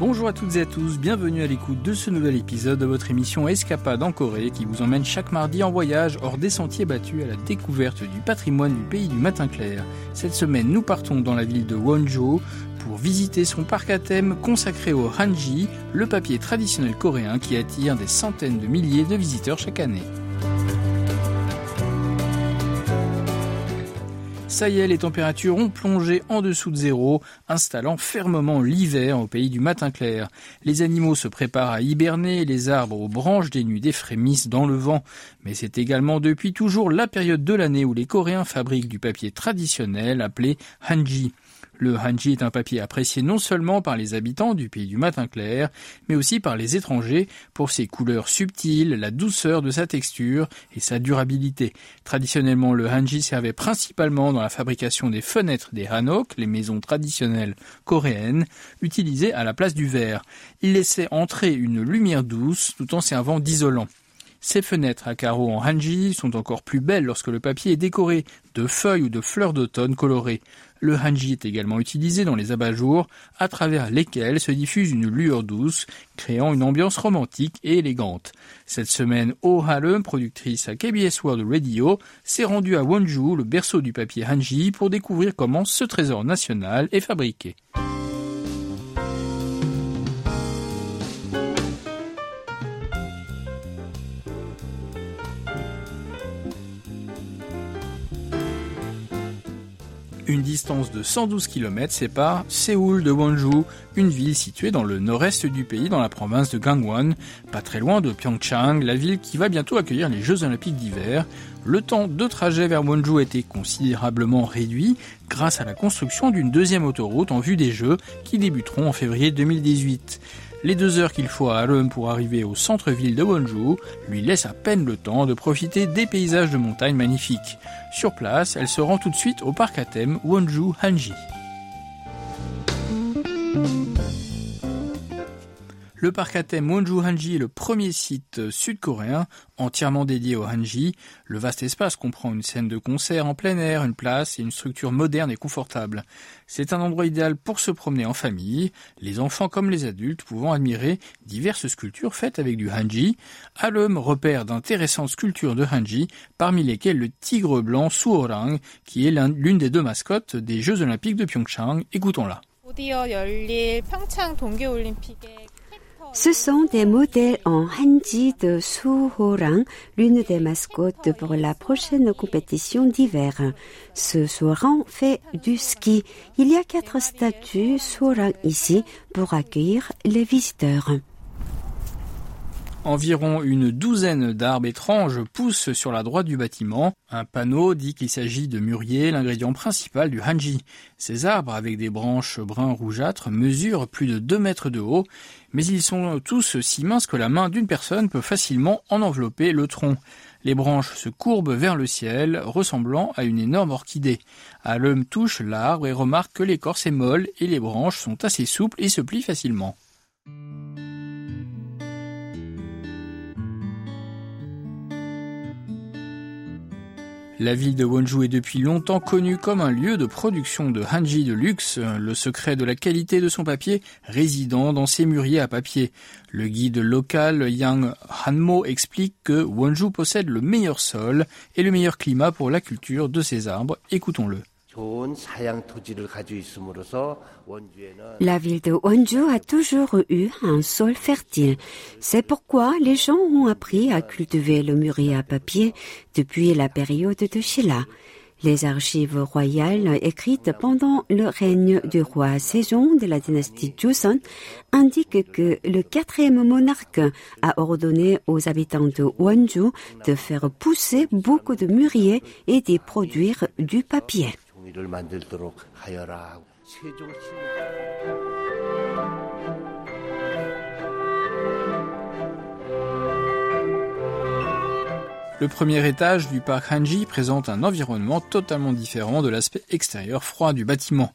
Bonjour à toutes et à tous, bienvenue à l'écoute de ce nouvel épisode de votre émission Escapade en Corée qui vous emmène chaque mardi en voyage hors des sentiers battus à la découverte du patrimoine du pays du matin clair. Cette semaine, nous partons dans la ville de Wonjo pour visiter son parc à thème consacré au hanji, le papier traditionnel coréen qui attire des centaines de milliers de visiteurs chaque année. Ça y est, les températures ont plongé en dessous de zéro, installant fermement l'hiver au pays du matin clair. Les animaux se préparent à hiberner, les arbres aux branches dénudées frémissent dans le vent. Mais c'est également depuis toujours la période de l'année où les Coréens fabriquent du papier traditionnel appelé hanji. Le hanji est un papier apprécié non seulement par les habitants du pays du matin clair, mais aussi par les étrangers pour ses couleurs subtiles, la douceur de sa texture et sa durabilité. Traditionnellement, le hanji servait principalement dans la fabrication des fenêtres des hanok, les maisons traditionnelles coréennes, utilisées à la place du verre. Il laissait entrer une lumière douce tout en servant d'isolant. Ces fenêtres à carreaux en hanji sont encore plus belles lorsque le papier est décoré de feuilles ou de fleurs d'automne colorées. Le hanji est également utilisé dans les abat-jours, à travers lesquels se diffuse une lueur douce, créant une ambiance romantique et élégante. Cette semaine, Oh Halem, productrice à KBS World Radio, s'est rendue à Wonju, le berceau du papier hanji, pour découvrir comment ce trésor national est fabriqué. Une distance de 112 km sépare Séoul de Wonju, une ville située dans le nord-est du pays, dans la province de Gangwon, pas très loin de Pyeongchang, la ville qui va bientôt accueillir les Jeux Olympiques d'hiver. Le temps de trajet vers Wonju a été considérablement réduit grâce à la construction d'une deuxième autoroute en vue des Jeux qui débuteront en février 2018. Les deux heures qu'il faut à Harlem pour arriver au centre-ville de Wonju lui laissent à peine le temps de profiter des paysages de montagne magnifiques. Sur place, elle se rend tout de suite au parc à thème Wonju Hanji. Le parc à thème Wonju Hanji est le premier site sud-coréen entièrement dédié au Hanji. Le vaste espace comprend une scène de concert en plein air, une place et une structure moderne et confortable. C'est un endroit idéal pour se promener en famille, les enfants comme les adultes pouvant admirer diverses sculptures faites avec du Hanji. l'homme repère d'intéressantes sculptures de Hanji, parmi lesquelles le tigre blanc Suorang, qui est l'une des deux mascottes des Jeux Olympiques de Pyeongchang. Écoutons-la. Ce sont des modèles en hanji de Suhorang, l'une des mascottes pour la prochaine compétition d'hiver. Ce Suhorang fait du ski. Il y a quatre statues Suhorang ici pour accueillir les visiteurs. Environ une douzaine d'arbres étranges poussent sur la droite du bâtiment. Un panneau dit qu'il s'agit de mûrier, l'ingrédient principal du hanji. Ces arbres, avec des branches brun rougeâtres, mesurent plus de 2 mètres de haut, mais ils sont tous si minces que la main d'une personne peut facilement en envelopper le tronc. Les branches se courbent vers le ciel, ressemblant à une énorme orchidée. l'homme touche l'arbre et remarque que l'écorce est molle et les branches sont assez souples et se plient facilement. La ville de Wonju est depuis longtemps connue comme un lieu de production de hanji de luxe, le secret de la qualité de son papier résidant dans ses mûriers à papier. Le guide local Yang Hanmo explique que Wonju possède le meilleur sol et le meilleur climat pour la culture de ses arbres. Écoutons-le. La ville de Wonju a toujours eu un sol fertile. C'est pourquoi les gens ont appris à cultiver le mûrier à papier depuis la période de Shilla. Les archives royales écrites pendant le règne du roi Sejong de la dynastie Joseon indiquent que le quatrième monarque a ordonné aux habitants de Wonju de faire pousser beaucoup de mûriers et d'y produire du papier. Le premier étage du parc Hanji présente un environnement totalement différent de l'aspect extérieur froid du bâtiment.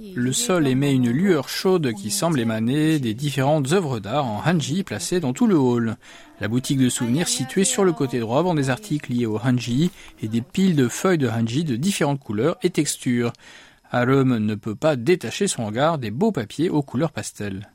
Le sol émet une lueur chaude qui semble émaner des différentes œuvres d'art en hanji placées dans tout le hall. La boutique de souvenirs située sur le côté droit vend des articles liés au hanji et des piles de feuilles de hanji de différentes couleurs et textures. Harum ne peut pas détacher son regard des beaux papiers aux couleurs pastel.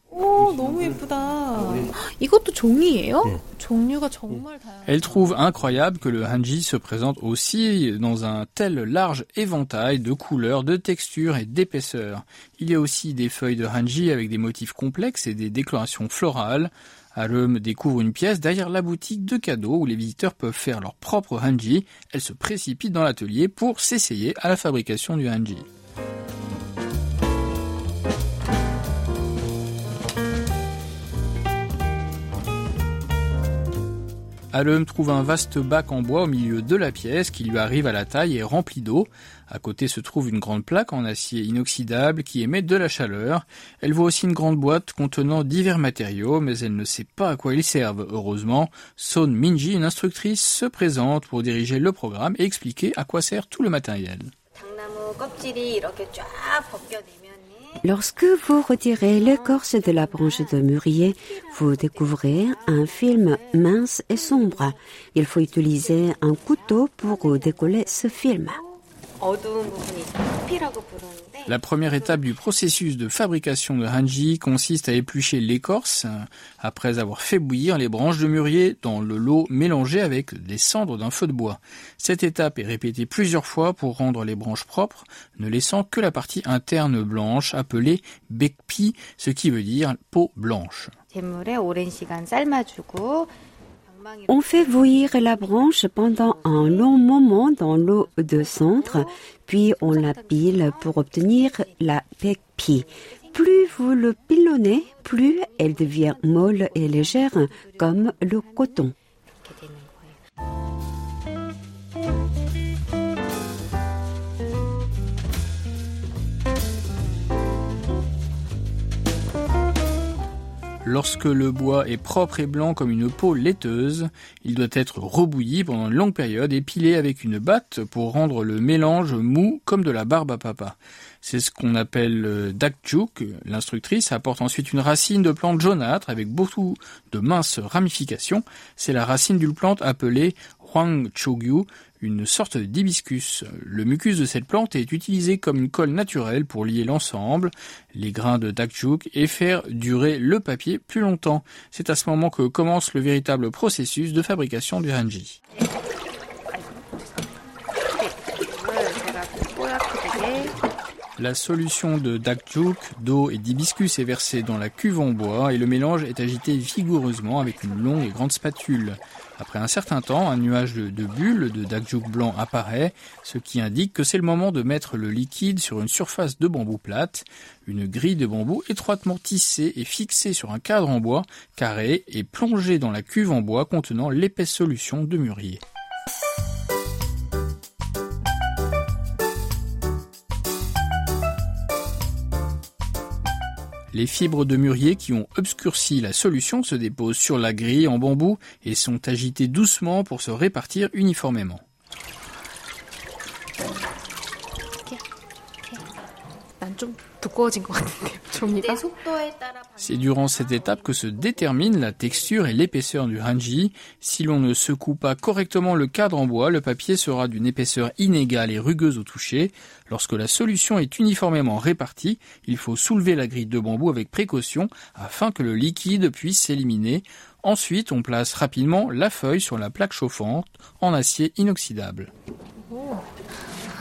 Elle trouve incroyable que le hanji se présente aussi dans un tel large éventail de couleurs, de textures et d'épaisseurs. Il y a aussi des feuilles de hanji avec des motifs complexes et des décorations florales. Harum découvre une pièce derrière la boutique de cadeaux où les visiteurs peuvent faire leur propre hanji. Elle se précipite dans l'atelier pour s'essayer à la fabrication du hanji. Alem trouve un vaste bac en bois au milieu de la pièce qui lui arrive à la taille et rempli d'eau. À côté se trouve une grande plaque en acier inoxydable qui émet de la chaleur. Elle voit aussi une grande boîte contenant divers matériaux, mais elle ne sait pas à quoi ils servent. Heureusement, Son Minji, une instructrice, se présente pour diriger le programme et expliquer à quoi sert tout le matériel. Lorsque vous retirez l'écorce de la branche de mûrier, vous découvrez un film mince et sombre. Il faut utiliser un couteau pour décoller ce film. La première étape du processus de fabrication de hanji consiste à éplucher l'écorce après avoir fait bouillir les branches de mûrier dans le lot mélangé avec les cendres d'un feu de bois. Cette étape est répétée plusieurs fois pour rendre les branches propres, ne laissant que la partie interne blanche appelée bekpi, ce qui veut dire peau blanche. On fait bouillir la branche pendant un long moment dans l'eau de centre, puis on la pile pour obtenir la pekpi. Plus vous le pilonnez, plus elle devient molle et légère comme le coton. Lorsque le bois est propre et blanc comme une peau laiteuse, il doit être rebouilli pendant une longue période et pilé avec une batte pour rendre le mélange mou comme de la barbe à papa. C'est ce qu'on appelle euh, dakjuk. L'instructrice apporte ensuite une racine de plante jaunâtre avec beaucoup de minces ramifications. C'est la racine d'une plante appelée Huang Chogyu, une sorte d'hibiscus. Le mucus de cette plante est utilisé comme une colle naturelle pour lier l'ensemble, les grains de dakjuk et faire durer le papier plus longtemps. C'est à ce moment que commence le véritable processus de fabrication du hanji. La solution de dakjuk, d'eau et d'hibiscus est versée dans la cuve en bois et le mélange est agité vigoureusement avec une longue et grande spatule. Après un certain temps, un nuage de, bulles de dakjuk blanc apparaît, ce qui indique que c'est le moment de mettre le liquide sur une surface de bambou plate. Une grille de bambou étroitement tissée et fixée sur un cadre en bois carré et plongée dans la cuve en bois contenant l'épaisse solution de mûrier. Les fibres de mûrier qui ont obscurci la solution se déposent sur la grille en bambou et sont agitées doucement pour se répartir uniformément. C'est durant cette étape que se détermine la texture et l'épaisseur du hanji. Si l'on ne secoue pas correctement le cadre en bois, le papier sera d'une épaisseur inégale et rugueuse au toucher. Lorsque la solution est uniformément répartie, il faut soulever la grille de bambou avec précaution afin que le liquide puisse s'éliminer. Ensuite, on place rapidement la feuille sur la plaque chauffante en acier inoxydable. Oh.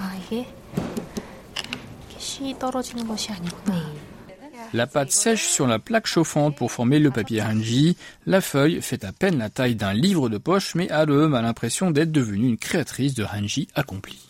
Ah, la pâte sèche sur la plaque chauffante pour former le papier hanji. La feuille fait à peine la taille d'un livre de poche, mais Harum a l'impression d'être devenue une créatrice de hanji accomplie.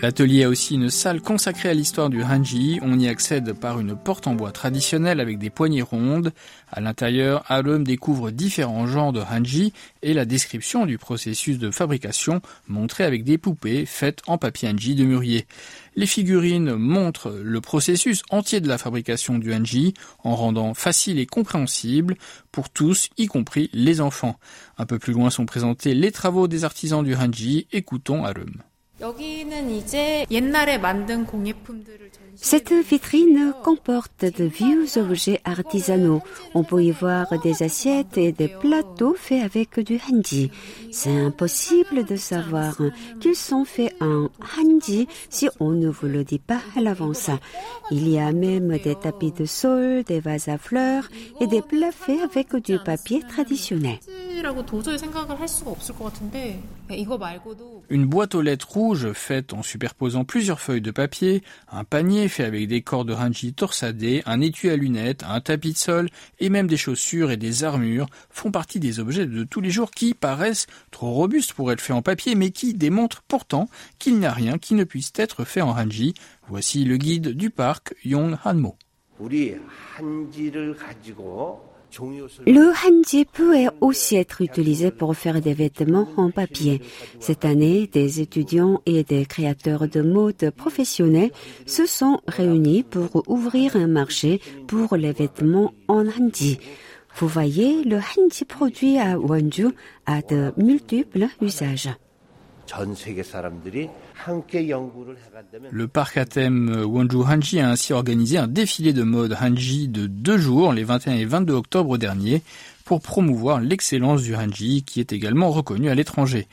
L'atelier a aussi une salle consacrée à l'histoire du hanji. On y accède par une porte en bois traditionnelle avec des poignées rondes. À l'intérieur, Alum découvre différents genres de hanji et la description du processus de fabrication montrée avec des poupées faites en papier hanji de mûrier. Les figurines montrent le processus entier de la fabrication du hanji en rendant facile et compréhensible pour tous, y compris les enfants. Un peu plus loin sont présentés les travaux des artisans du hanji. Écoutons Alum. Cette vitrine comporte de vieux objets artisanaux. On peut y voir des assiettes et des plateaux faits avec du hanji. C'est impossible de savoir qu'ils sont faits en hanji si on ne vous le dit pas à l'avance. Il y a même des tapis de sol, des vases à fleurs et des plats faits avec du papier traditionnel. Une boîte aux lettres rouges faite en superposant plusieurs feuilles de papier, un panier fait avec des cordes de ranji torsadées, un étui à lunettes, un tapis de sol et même des chaussures et des armures font partie des objets de tous les jours qui paraissent trop robustes pour être faits en papier mais qui démontrent pourtant qu'il n'y a rien qui ne puisse être fait en ranji. Voici le guide du parc Yong Hanmo. Le hanji peut aussi être utilisé pour faire des vêtements en papier. Cette année, des étudiants et des créateurs de mode professionnels se sont réunis pour ouvrir un marché pour les vêtements en hanji. Vous voyez, le hanji produit à Wonju a de multiples usages. Le parc à thème Wonju Hanji a ainsi organisé un défilé de mode Hanji de deux jours, les 21 et 22 octobre dernier, pour promouvoir l'excellence du Hanji qui est également reconnu à l'étranger.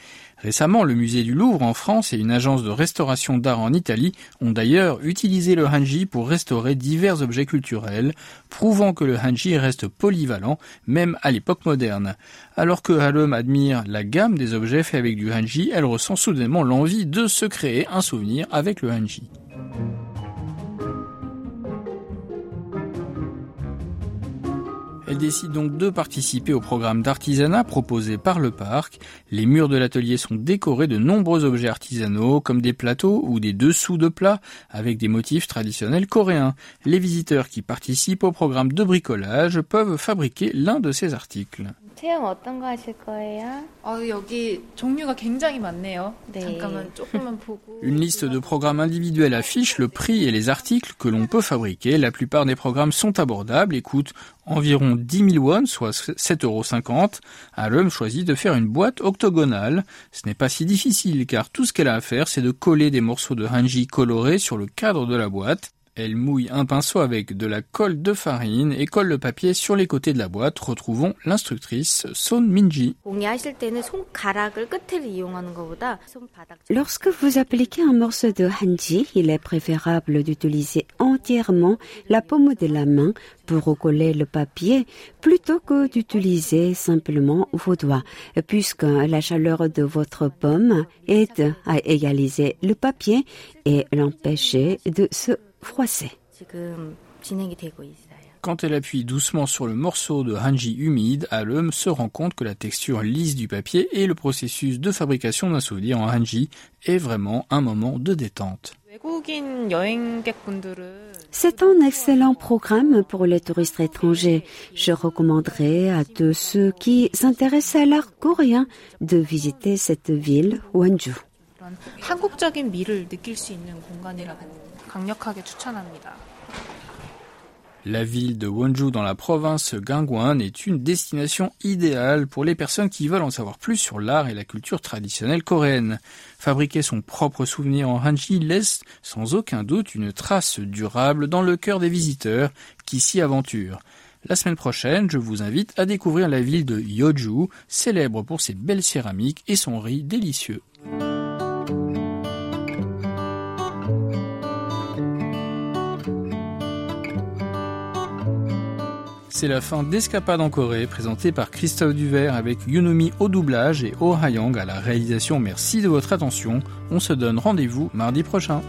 Récemment, le musée du Louvre en France et une agence de restauration d'art en Italie ont d'ailleurs utilisé le hanji pour restaurer divers objets culturels, prouvant que le hanji reste polyvalent même à l'époque moderne. Alors que Halem admire la gamme des objets faits avec du hanji, elle ressent soudainement l'envie de se créer un souvenir avec le hanji. Elle décide donc de participer au programme d'artisanat proposé par le parc. Les murs de l'atelier sont décorés de nombreux objets artisanaux comme des plateaux ou des dessous de plats avec des motifs traditionnels coréens. Les visiteurs qui participent au programme de bricolage peuvent fabriquer l'un de ces articles. Une liste de programmes individuels affiche le prix et les articles que l'on peut fabriquer. La plupart des programmes sont abordables et coûtent environ 10 000 won, soit 7,50 euros. Alum choisit de faire une boîte octogonale. Ce n'est pas si difficile car tout ce qu'elle a à faire c'est de coller des morceaux de hanji colorés sur le cadre de la boîte. Elle mouille un pinceau avec de la colle de farine et colle le papier sur les côtés de la boîte. Retrouvons l'instructrice Son Minji. Lorsque vous appliquez un morceau de hanji, il est préférable d'utiliser entièrement la paume de la main pour recoller le papier plutôt que d'utiliser simplement vos doigts, puisque la chaleur de votre paume aide à égaliser le papier et l'empêcher de se quand elle appuie doucement sur le morceau de hanji humide, Alum se rend compte que la texture lisse du papier et le processus de fabrication d'un souvenir en hanji est vraiment un moment de détente. C'est un excellent programme pour les touristes étrangers. Je recommanderais à tous ceux qui s'intéressent à l'art coréen de visiter cette ville, Wonju. La ville de Wonju dans la province Gangwon est une destination idéale pour les personnes qui veulent en savoir plus sur l'art et la culture traditionnelle coréenne. Fabriquer son propre souvenir en hanji laisse sans aucun doute une trace durable dans le cœur des visiteurs qui s'y aventurent. La semaine prochaine, je vous invite à découvrir la ville de Yeoju, célèbre pour ses belles céramiques et son riz délicieux. C'est la fin d'Escapade en Corée, présentée par Christophe Duvert avec Yunomi au doublage et Oh Hayang à la réalisation. Merci de votre attention. On se donne rendez-vous mardi prochain.